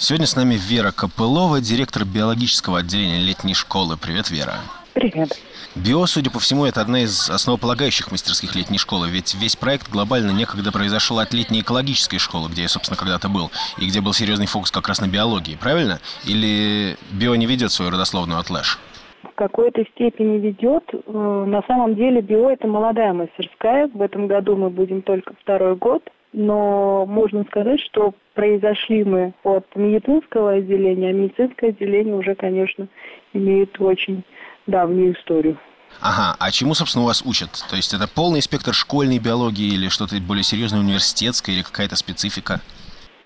Сегодня с нами Вера Копылова, директор биологического отделения летней школы. Привет, Вера. Привет. Био, судя по всему, это одна из основополагающих мастерских летней школы, ведь весь проект глобально некогда произошел от летней экологической школы, где я, собственно, когда-то был, и где был серьезный фокус как раз на биологии, правильно? Или био не ведет свою родословную от Лэш? В какой-то степени ведет. Э, на самом деле био – это молодая мастерская. В этом году мы будем только второй год. Но можно сказать, что произошли мы от медицинского отделения, а медицинское отделение уже, конечно, имеет очень давнюю историю. Ага, а чему, собственно, у вас учат? То есть это полный спектр школьной биологии или что-то более серьезное университетское или какая-то специфика?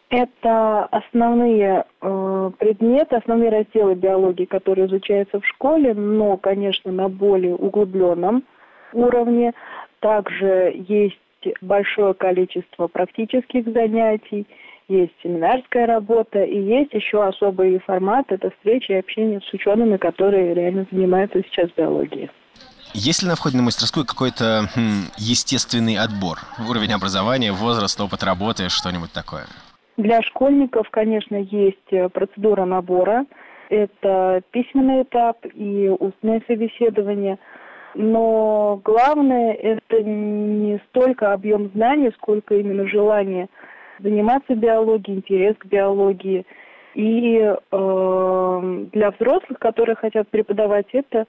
Это основные э, предметы, основные разделы биологии, которые изучаются в школе, но, конечно, на более углубленном уровне. Также есть большое количество практических занятий, есть семинарская работа и есть еще особый формат – это встречи и общение с учеными, которые реально занимаются сейчас биологией. Есть ли на входе на мастерскую какой-то хм, естественный отбор? Уровень образования, возраст, опыт работы, что-нибудь такое? Для школьников, конечно, есть э, процедура набора. Это письменный этап и устное собеседование. Но главное – это не столько объем знаний, сколько именно желание – заниматься биологией, интерес к биологии. И э, для взрослых, которые хотят преподавать, это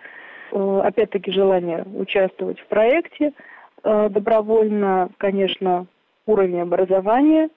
э, опять-таки желание участвовать в проекте, э, добровольно, конечно, уровень образования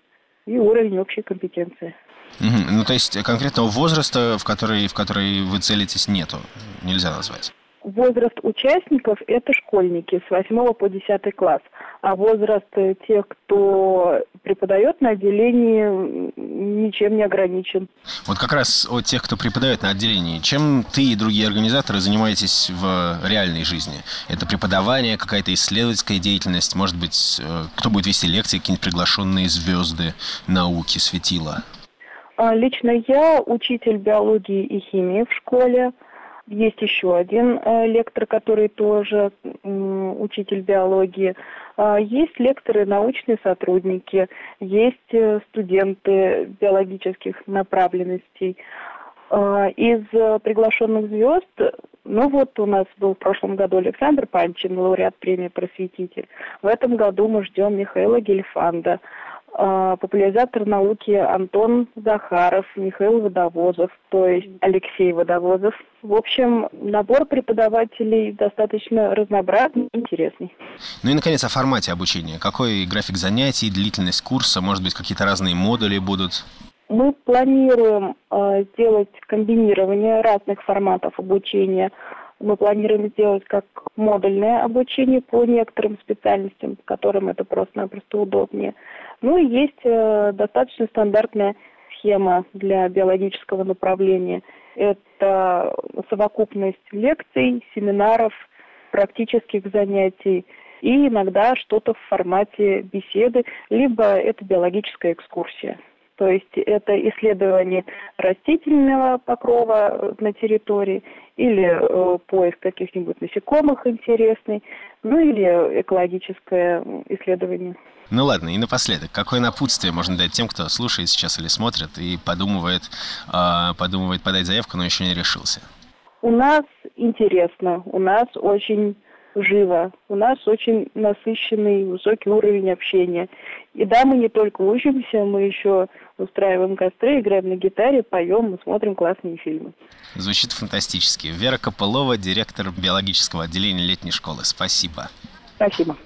и уровень общей компетенции. Угу. Ну, то есть конкретного возраста, в который, в который вы целитесь, нету, нельзя назвать? Возраст участников – это школьники с 8 по 10 класс, а возраст тех, кто преподает на отделении, ничем не ограничен. Вот как раз от тех, кто преподает на отделении, чем ты и другие организаторы занимаетесь в реальной жизни? Это преподавание, какая-то исследовательская деятельность, может быть, э, кто будет вести лекции, какие-нибудь приглашенные звезды науки, светила? А, лично я учитель биологии и химии в школе – есть еще один э, лектор, который тоже э, учитель биологии. Э, есть лекторы, научные сотрудники, есть э, студенты биологических направленностей. Э, из приглашенных звезд, ну вот у нас был в прошлом году Александр Панчин, лауреат премии «Просветитель». В этом году мы ждем Михаила Гельфанда. А, популяризатор науки Антон Захаров, Михаил Водовозов, то есть Алексей Водовозов. В общем, набор преподавателей достаточно разнообразный и интересный. Ну и, наконец, о формате обучения. Какой график занятий, длительность курса, может быть, какие-то разные модули будут? Мы планируем э, сделать комбинирование разных форматов обучения. Мы планируем сделать как модульное обучение по некоторым специальностям, которым это просто-напросто удобнее. Ну и есть э, достаточно стандартная схема для биологического направления. Это совокупность лекций, семинаров, практических занятий и иногда что-то в формате беседы, либо это биологическая экскурсия. То есть это исследование растительного покрова на территории или э, поиск каких-нибудь насекомых интересный, ну или экологическое исследование. Ну ладно, и напоследок, какое напутствие можно дать тем, кто слушает сейчас или смотрит и подумывает, э, подумывает подать заявку, но еще не решился? У нас интересно, у нас очень живо. У нас очень насыщенный, высокий уровень общения. И да, мы не только учимся, мы еще устраиваем костры, играем на гитаре, поем, мы смотрим классные фильмы. Звучит фантастически. Вера Копылова, директор биологического отделения летней школы. Спасибо. Спасибо.